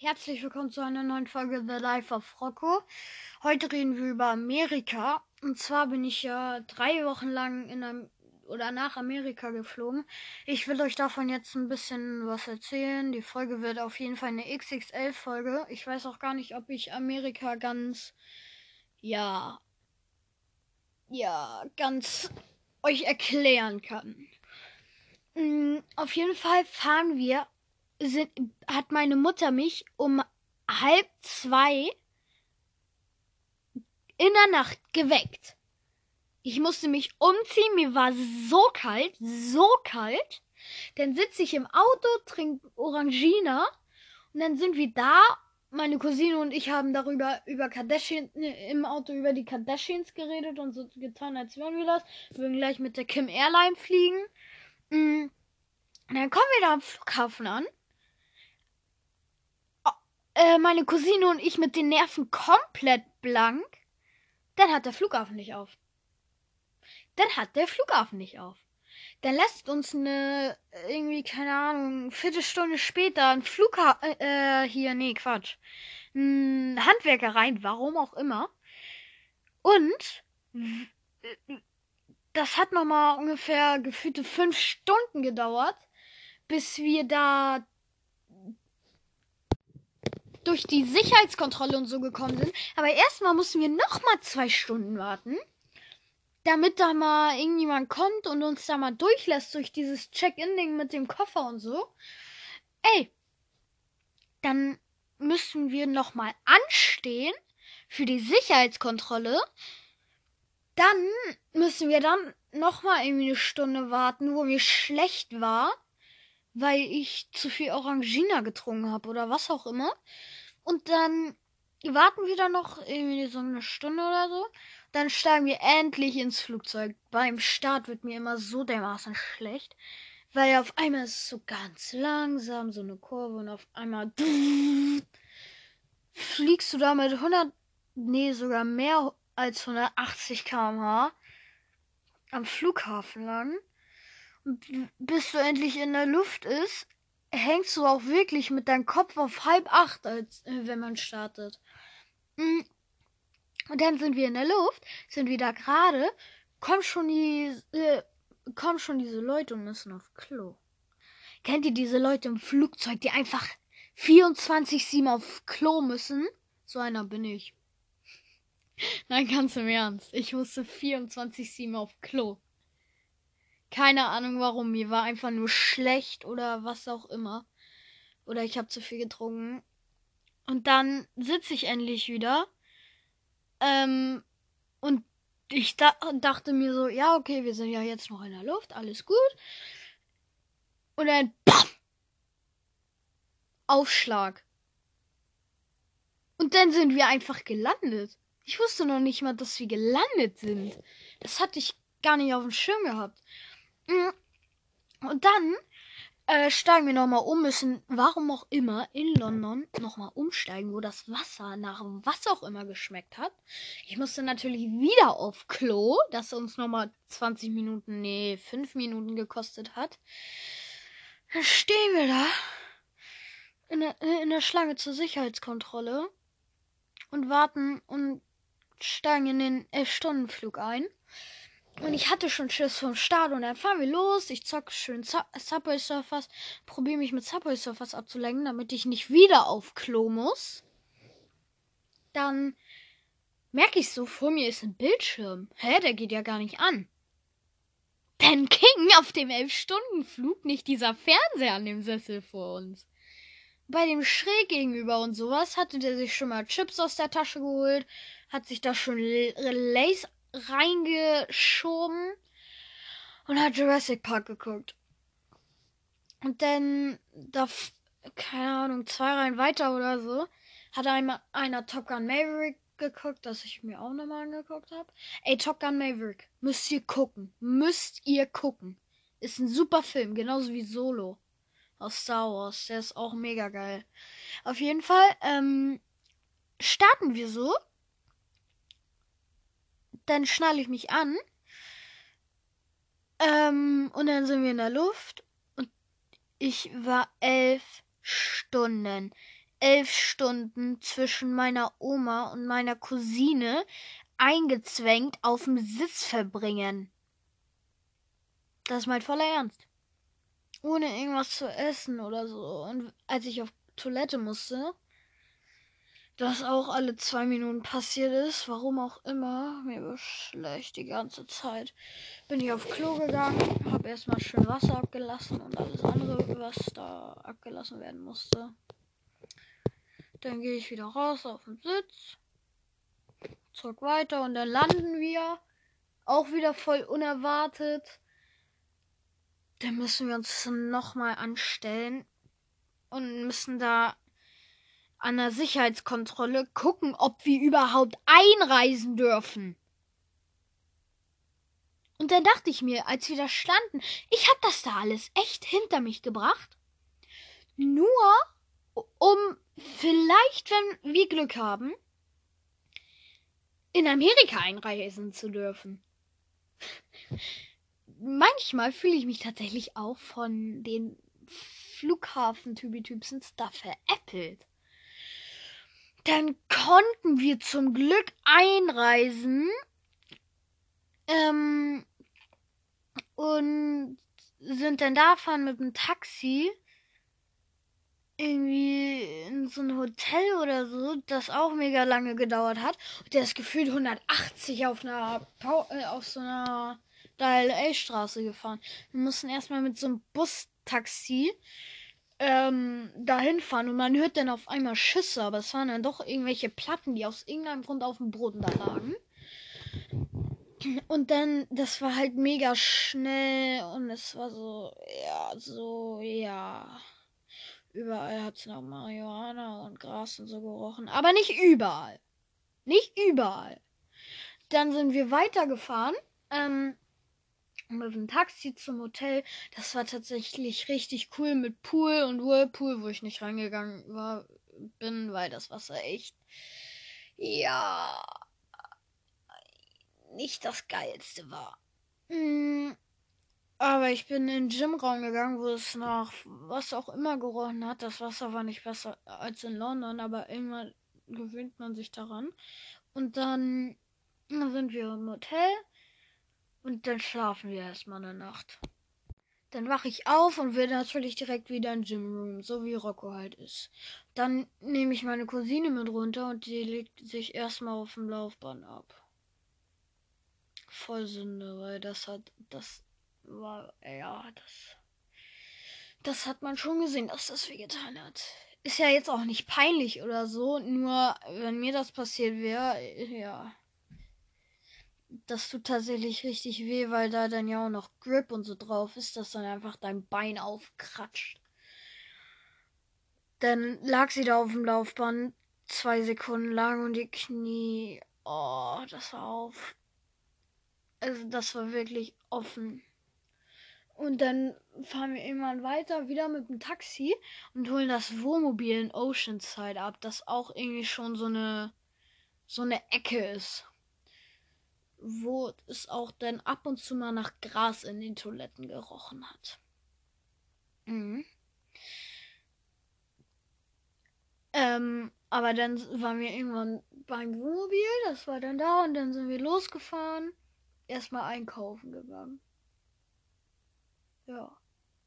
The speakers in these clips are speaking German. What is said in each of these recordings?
Herzlich willkommen zu einer neuen Folge The Life of Rocco. Heute reden wir über Amerika. Und zwar bin ich ja drei Wochen lang in einem, oder nach Amerika geflogen. Ich will euch davon jetzt ein bisschen was erzählen. Die Folge wird auf jeden Fall eine XXL-Folge. Ich weiß auch gar nicht, ob ich Amerika ganz, ja, ja, ganz euch erklären kann. Mm, Auf jeden Fall fahren wir, sind, hat meine Mutter mich um halb zwei in der Nacht geweckt. Ich musste mich umziehen, mir war so kalt, so kalt. Dann sitze ich im Auto, trinke Orangina und dann sind wir da. Meine Cousine und ich haben darüber über Kardashian im Auto über die Kardashians geredet und so getan, als wären wir das. Wir würden gleich mit der Kim Airline fliegen. Mm. Und dann kommen wir da am Flughafen an. Äh, meine Cousine und ich mit den Nerven komplett blank. Dann hat der Flughafen nicht auf. Dann hat der Flughafen nicht auf. Dann lässt uns eine, irgendwie, keine Ahnung, Viertelstunde später ein Flughafen, äh, hier, nee, Quatsch. Ein Handwerker rein, warum auch immer. Und das hat nochmal ungefähr gefühlte fünf Stunden gedauert, bis wir da durch die Sicherheitskontrolle und so gekommen sind. Aber erstmal mussten wir nochmal zwei Stunden warten, damit da mal irgendjemand kommt und uns da mal durchlässt durch dieses Check-in-Ding mit dem Koffer und so. Ey, dann müssen wir nochmal anstehen für die Sicherheitskontrolle. Dann müssen wir dann nochmal irgendwie eine Stunde warten, wo mir schlecht war, weil ich zu viel Orangina getrunken habe oder was auch immer. Und dann warten wir dann noch irgendwie so eine Stunde oder so. Dann steigen wir endlich ins Flugzeug. Beim Start wird mir immer so dermaßen schlecht, weil auf einmal ist es so ganz langsam, so eine Kurve und auf einmal fliegst du da mit 100, nee, sogar mehr als 180 km/h am Flughafen lang. Bis du endlich in der Luft ist, hängst du auch wirklich mit deinem Kopf auf halb acht, als äh, wenn man startet. Mm. Und dann sind wir in der Luft, sind wieder gerade, kommen schon die, äh, kommen schon diese Leute und müssen auf Klo. Kennt ihr diese Leute im Flugzeug, die einfach 24-7 auf Klo müssen? So einer bin ich. Nein, ganz im Ernst. Ich musste 24-7 auf Klo. Keine Ahnung warum. Mir war einfach nur schlecht oder was auch immer. Oder ich habe zu viel getrunken. Und dann sitze ich endlich wieder. Ähm, und ich da dachte mir so, ja, okay, wir sind ja jetzt noch in der Luft, alles gut. Und dann BAM! Aufschlag. Und dann sind wir einfach gelandet. Ich wusste noch nicht mal, dass wir gelandet sind. Das hatte ich gar nicht auf dem Schirm gehabt. Und dann äh, steigen wir nochmal um, müssen, warum auch immer, in London nochmal umsteigen, wo das Wasser nach was auch immer geschmeckt hat. Ich musste natürlich wieder auf Klo, das uns nochmal 20 Minuten, nee, 5 Minuten gekostet hat. Dann stehen wir da in der, in der Schlange zur Sicherheitskontrolle und warten und steigen in den 11-Stunden-Flug ein. Und ich hatte schon Schiss vom Start und dann fahren wir los. Ich zocke schön Su Subway Surfers, probiere mich mit Subway Surfers abzulenken, damit ich nicht wieder auf Klo muss. Dann merke ich so, vor mir ist ein Bildschirm. Hä, der geht ja gar nicht an. Denn King auf dem 11-Stunden-Flug nicht dieser Fernseher an dem Sessel vor uns. Bei dem schräg gegenüber und sowas hatte der sich schon mal Chips aus der Tasche geholt, hat sich da schon Lace reingeschoben und hat Jurassic Park geguckt. Und dann, da, keine Ahnung, zwei Reihen weiter oder so, hat einmal einer Top Gun Maverick geguckt, das ich mir auch nochmal angeguckt habe. Ey, Top Gun Maverick, müsst ihr gucken. Müsst ihr gucken. Ist ein super Film, genauso wie Solo aus Star Wars. Der ist auch mega geil. Auf jeden Fall, ähm, starten wir so dann schnalle ich mich an. Ähm, und dann sind wir in der Luft. Und ich war elf Stunden elf Stunden zwischen meiner Oma und meiner Cousine eingezwängt auf dem Sitz verbringen. Das ist mein voller Ernst. Ohne irgendwas zu essen oder so. Und als ich auf Toilette musste, das auch alle zwei Minuten passiert ist, warum auch immer, mir war schlecht die ganze Zeit. Bin ich auf Klo gegangen, habe erstmal schön Wasser abgelassen und alles andere, was da abgelassen werden musste. Dann gehe ich wieder raus auf den Sitz, zurück weiter und dann landen wir. Auch wieder voll unerwartet. Dann müssen wir uns nochmal anstellen und müssen da an der Sicherheitskontrolle gucken, ob wir überhaupt einreisen dürfen. Und dann dachte ich mir, als wir da standen, ich habe das da alles echt hinter mich gebracht. Nur um vielleicht, wenn wir Glück haben, in Amerika einreisen zu dürfen. Manchmal fühle ich mich tatsächlich auch von den Flughafen-Typi-Typsens da veräppelt. Dann konnten wir zum Glück einreisen. Ähm, und sind dann da fahren mit dem Taxi irgendwie in so ein Hotel oder so, das auch mega lange gedauert hat. Und der ist gefühlt 180 auf einer äh, auf so einer DLA-Straße gefahren. Wir mussten erstmal mit so einem Bustaxi ähm, dahin fahren und man hört dann auf einmal Schüsse, aber es waren dann doch irgendwelche Platten, die aus irgendeinem Grund auf dem Boden da lagen. Und dann, das war halt mega schnell und es war so, ja, so, ja. Überall hat es nach Marihuana und Gras und so gerochen. Aber nicht überall. Nicht überall. Dann sind wir weitergefahren. Ähm, mit dem Taxi zum Hotel. Das war tatsächlich richtig cool mit Pool und Whirlpool, wo ich nicht reingegangen war, bin, weil das Wasser echt, ja, nicht das geilste war. Mm, aber ich bin in den Gymraum gegangen, wo es nach was auch immer gerochen hat. Das Wasser war nicht besser als in London, aber irgendwann gewöhnt man sich daran. Und dann sind wir im Hotel und dann schlafen wir erstmal eine Nacht. Dann wache ich auf und will natürlich direkt wieder in Gymroom, so wie Rocco halt ist. Dann nehme ich meine Cousine mit runter und die legt sich erstmal auf dem Laufband ab. Voll Sünde, weil das hat, das war, ja, das, das hat man schon gesehen, dass das wehgetan hat. Ist ja jetzt auch nicht peinlich oder so, nur wenn mir das passiert wäre, ja das tut tatsächlich richtig weh, weil da dann ja auch noch Grip und so drauf ist, dass dann einfach dein Bein aufkratscht. Dann lag sie da auf dem Laufband zwei Sekunden lang und die Knie, oh, das war auf. Also das war wirklich offen. Und dann fahren wir irgendwann weiter, wieder mit dem Taxi und holen das Wohnmobil in Oceanside ab, das auch irgendwie schon so eine so eine Ecke ist wo es auch dann ab und zu mal nach Gras in den Toiletten gerochen hat. Mhm. Ähm, aber dann waren wir irgendwann beim Wohnmobil, das war dann da und dann sind wir losgefahren, erstmal einkaufen gegangen. Ja,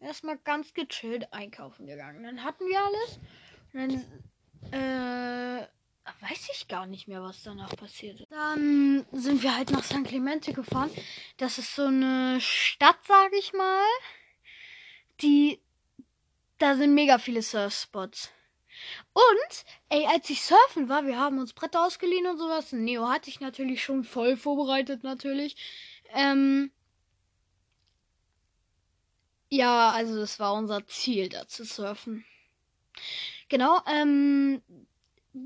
erstmal ganz gechillt einkaufen gegangen. Dann hatten wir alles und dann äh, weiß ich gar nicht mehr, was danach passiert ist. Dann sind wir halt nach San Clemente gefahren. Das ist so eine Stadt, sag ich mal. Die. Da sind mega viele Surfspots. Und, ey, als ich surfen war, wir haben uns Bretter ausgeliehen und sowas. Neo hatte ich natürlich schon voll vorbereitet, natürlich. Ähm. Ja, also das war unser Ziel, da zu surfen. Genau, ähm,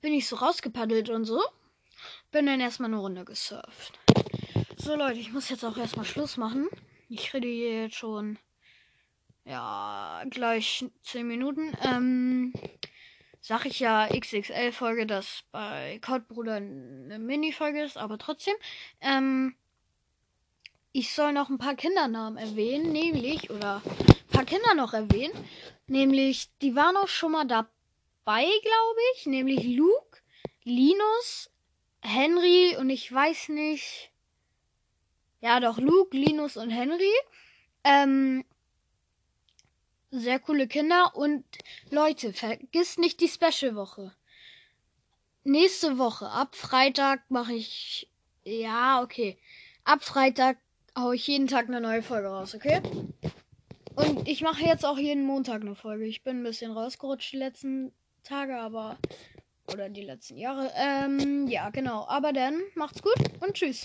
bin ich so rausgepaddelt und so. Bin dann erstmal eine Runde gesurft. So Leute, ich muss jetzt auch erstmal Schluss machen. Ich rede hier jetzt schon ja gleich 10 Minuten. Ähm, sag ich ja XXL-Folge, dass bei Codebruder eine Mini-Folge ist, aber trotzdem. Ähm, ich soll noch ein paar Kindernamen erwähnen, nämlich, oder ein paar Kinder noch erwähnen, nämlich, die waren auch schon mal dabei zwei, glaube ich, nämlich Luke, Linus, Henry und ich weiß nicht. Ja, doch, Luke, Linus und Henry. Ähm, sehr coole Kinder. Und Leute, vergisst nicht die Special-Woche. Nächste Woche, ab Freitag mache ich. Ja, okay. Ab Freitag hau ich jeden Tag eine neue Folge raus, okay? Und ich mache jetzt auch jeden Montag eine Folge. Ich bin ein bisschen rausgerutscht die letzten Tage, aber. Oder die letzten Jahre. Ähm, ja, genau. Aber dann macht's gut und tschüss.